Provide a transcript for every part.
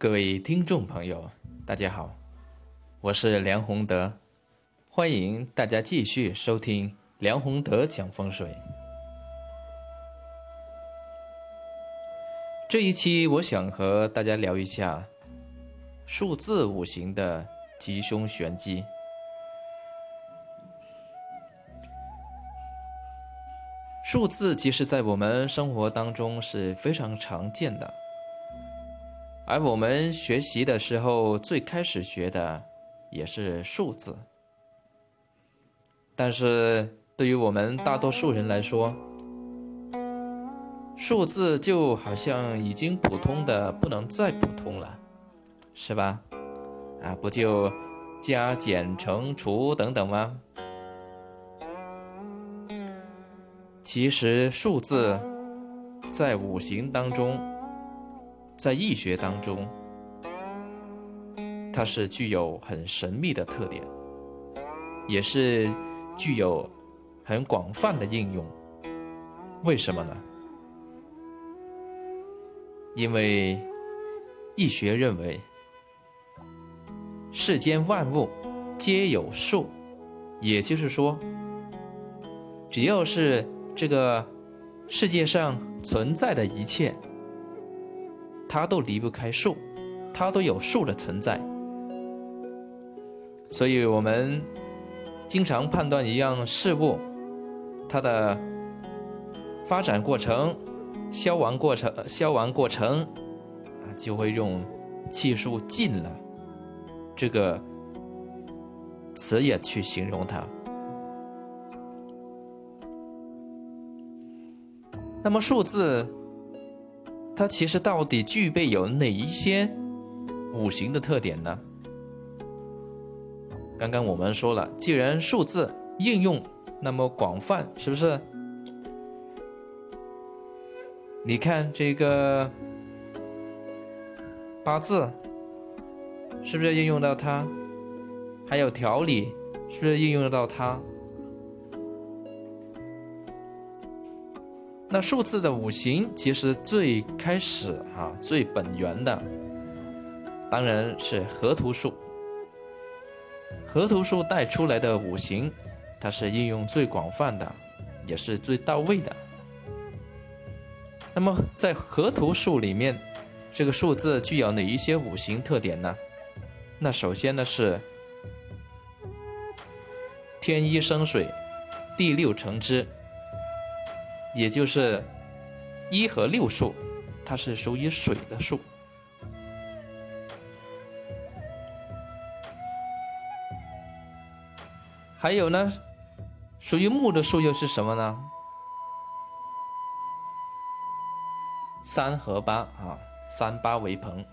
各位听众朋友，大家好，我是梁宏德，欢迎大家继续收听梁宏德讲风水。这一期我想和大家聊一下数字五行的吉凶玄机。数字其实，在我们生活当中是非常常见的，而我们学习的时候，最开始学的也是数字。但是，对于我们大多数人来说，数字就好像已经普通的不能再普通了，是吧？啊，不就加减乘除等等吗？其实数字在五行当中，在易学当中，它是具有很神秘的特点，也是具有很广泛的应用。为什么呢？因为易学认为，世间万物皆有数，也就是说，只要是这个世界上存在的一切，它都离不开数，它都有数的存在。所以，我们经常判断一样事物它的发展过程、消亡过程、消亡过程，就会用气数尽了这个词也去形容它。那么数字，它其实到底具备有哪一些五行的特点呢？刚刚我们说了，既然数字应用那么广泛，是不是？你看这个八字，是不是应用到它？还有调理，是不是应用到它？那数字的五行其实最开始哈最本源的，当然是河图数。河图数带出来的五行，它是应用最广泛的，也是最到位的。那么在河图数里面，这个数字具有哪一些五行特点呢？那首先呢是天一生水，地六成之。也就是一和六数，它是属于水的数。还有呢，属于木的数又是什么呢？三和八啊，三八为朋。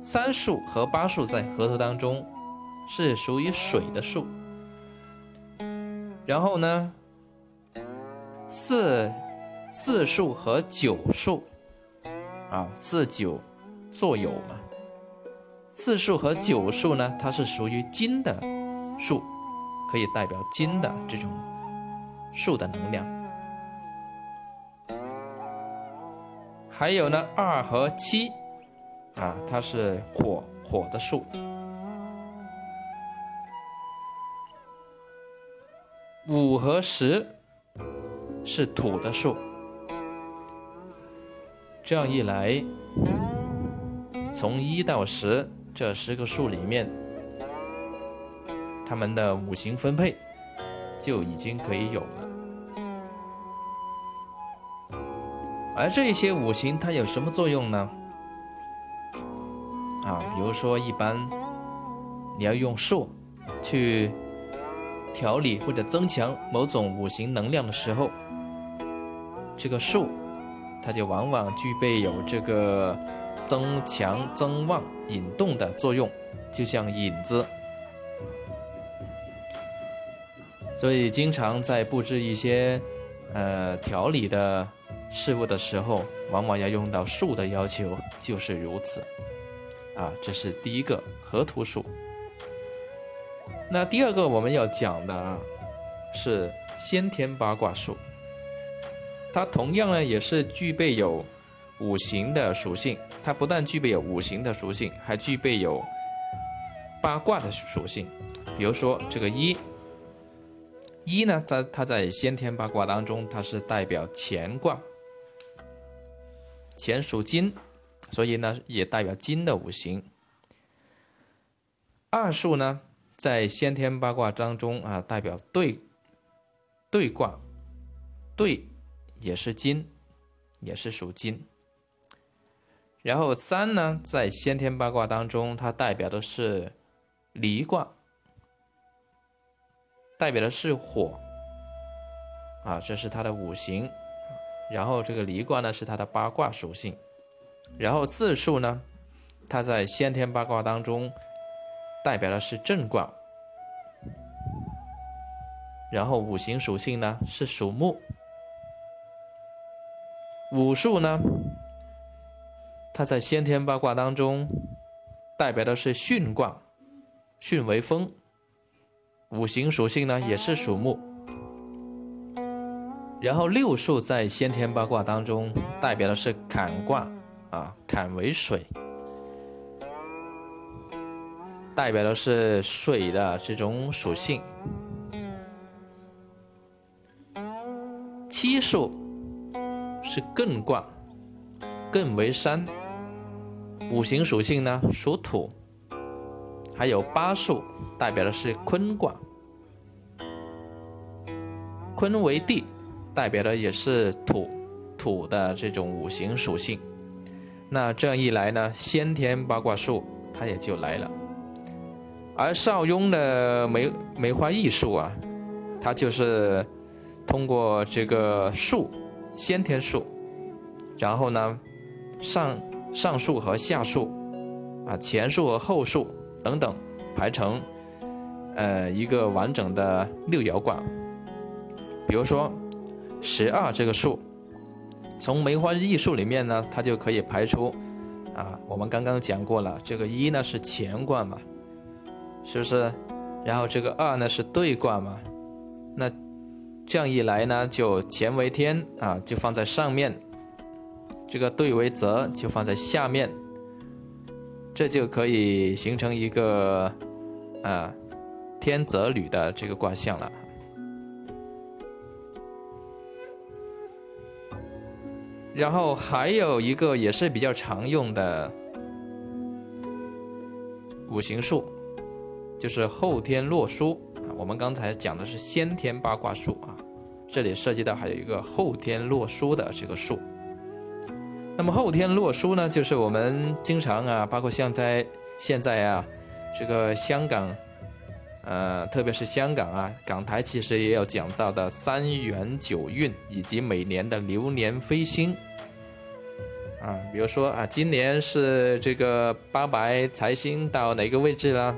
三数和八数在河图当中是属于水的数。然后呢？四四数和九数啊，四九作有嘛。四数和九数呢，它是属于金的数，可以代表金的这种数的能量。还有呢，二和七啊，它是火火的数。五和十。是土的数，这样一来，从一到十这十个数里面，它们的五行分配就已经可以有了。而这些五行它有什么作用呢？啊，比如说一般你要用数去调理或者增强某种五行能量的时候。这个数，它就往往具备有这个增强、增旺、引动的作用，就像引子。所以，经常在布置一些呃调理的事物的时候，往往要用到数的要求，就是如此。啊，这是第一个河图数。那第二个我们要讲的是先天八卦数。它同样呢，也是具备有五行的属性，它不但具备有五行的属性，还具备有八卦的属性。比如说这个一，一呢，它它在先天八卦当中，它是代表乾卦，乾属金，所以呢也代表金的五行。二数呢，在先天八卦当中啊，代表兑兑卦，兑也是金，也是属金。然后三呢，在先天八卦当中，它代表的是离卦，代表的是火啊，这是它的五行。然后这个离卦呢，是它的八卦属性。然后四数呢，它在先天八卦当中代表的是震卦。然后五行属性呢是属木。五数呢？它在先天八卦当中，代表的是巽卦，巽为风，五行属性呢也是属木。然后六数在先天八卦当中代表的是坎卦，啊，坎为水，代表的是水的这种属性。七数是艮卦，艮为山。五行属性呢属土，还有八数代表的是坤卦，坤为地，代表的也是土，土的这种五行属性。那这样一来呢，先天八卦术它也就来了。而邵雍的梅梅花易数啊，它就是通过这个数，先天数，然后呢上。上数和下数，啊，前数和后数等等，排成，呃，一个完整的六爻卦。比如说，十二这个数，从梅花易数里面呢，它就可以排出，啊，我们刚刚讲过了，这个一呢是乾卦嘛，是不是？然后这个二呢是兑卦嘛，那这样一来呢，就乾为天啊，就放在上面。这个兑为泽就放在下面，这就可以形成一个啊天泽履的这个卦象了。然后还有一个也是比较常用的五行术，就是后天洛书啊。我们刚才讲的是先天八卦术啊，这里涉及到还有一个后天洛书的这个术。那么后天洛书呢，就是我们经常啊，包括像在现在啊，这个香港，呃，特别是香港啊，港台其实也有讲到的三元九运以及每年的流年飞星啊，比如说啊，今年是这个八白财星到哪个位置了？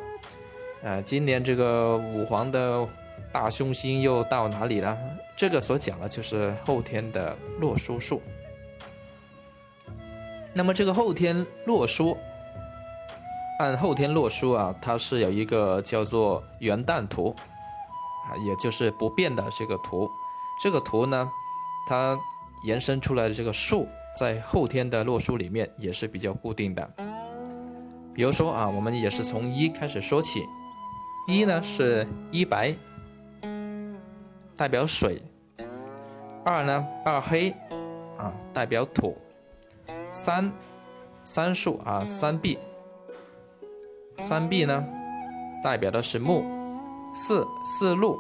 啊，今年这个五黄的大凶星又到哪里了？这个所讲的就是后天的洛书术。那么这个后天洛书，按后天洛书啊，它是有一个叫做元旦图，啊，也就是不变的这个图。这个图呢，它延伸出来的这个数，在后天的洛书里面也是比较固定的。比如说啊，我们也是从一开始说起，一呢是一白，代表水；二呢二黑，啊，代表土。三，三数啊，三碧，三碧呢，代表的是木；四，四禄，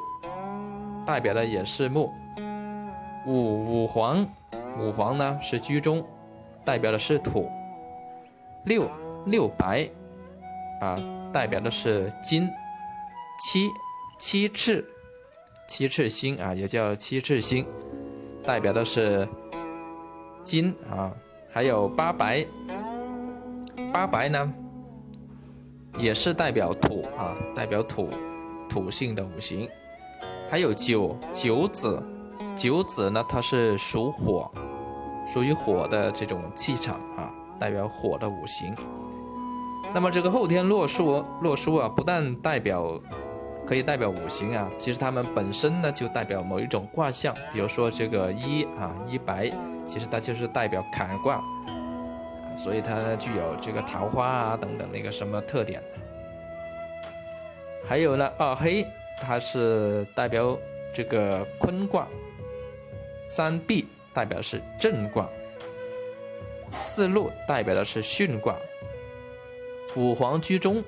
代表的也是木；五，五黄，五黄呢是居中，代表的是土；六，六白，啊，代表的是金；七，七赤，七赤星啊，也叫七赤星，代表的是金啊。还有八白，八白呢，也是代表土啊，代表土土性的五行。还有九九子，九子呢，它是属火，属于火的这种气场啊，代表火的五行。那么这个后天洛书洛书啊，不但代表可以代表五行啊，其实它们本身呢就代表某一种卦象。比如说这个一啊一白。其实它就是代表坎卦，所以它具有这个桃花啊等等那个什么特点。还有呢，二黑它是代表这个坤卦，三碧代表是震卦，四路代表的是巽卦，五黄居中，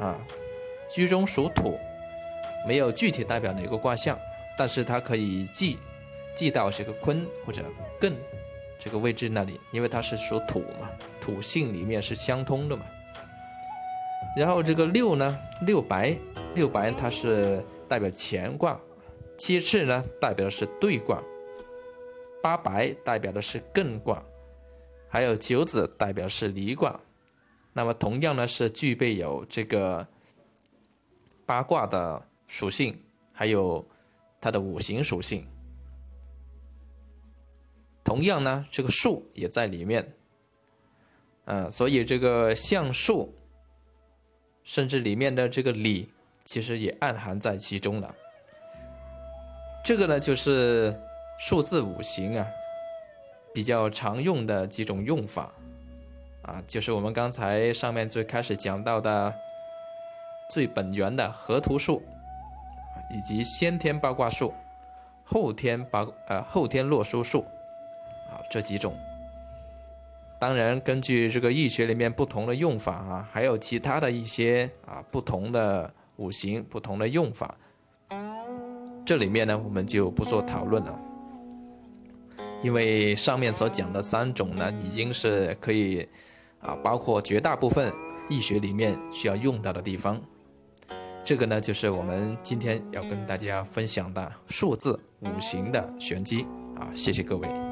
啊，居中属土，没有具体代表哪个卦象，但是它可以记记到这个坤或者艮这个位置那里，因为它是属土嘛，土性里面是相通的嘛。然后这个六呢，六白，六白它是代表乾卦，七赤呢代表的是兑卦，八白代表的是艮卦，还有九紫代表是离卦。那么同样呢是具备有这个八卦的属性，还有它的五行属性。同样呢这个数也在里面，嗯，所以这个象数。甚至里面的这个理，其实也暗含在其中了。这个呢，就是数字五行啊，比较常用的几种用法啊，就是我们刚才上面最开始讲到的最本源的河图术，以及先天八卦术、后天八呃后天洛书术啊这几种。当然，根据这个易学里面不同的用法啊，还有其他的一些啊不同的五行不同的用法，这里面呢我们就不做讨论了，因为上面所讲的三种呢已经是可以啊包括绝大部分易学里面需要用到的地方，这个呢就是我们今天要跟大家分享的数字五行的玄机啊，谢谢各位。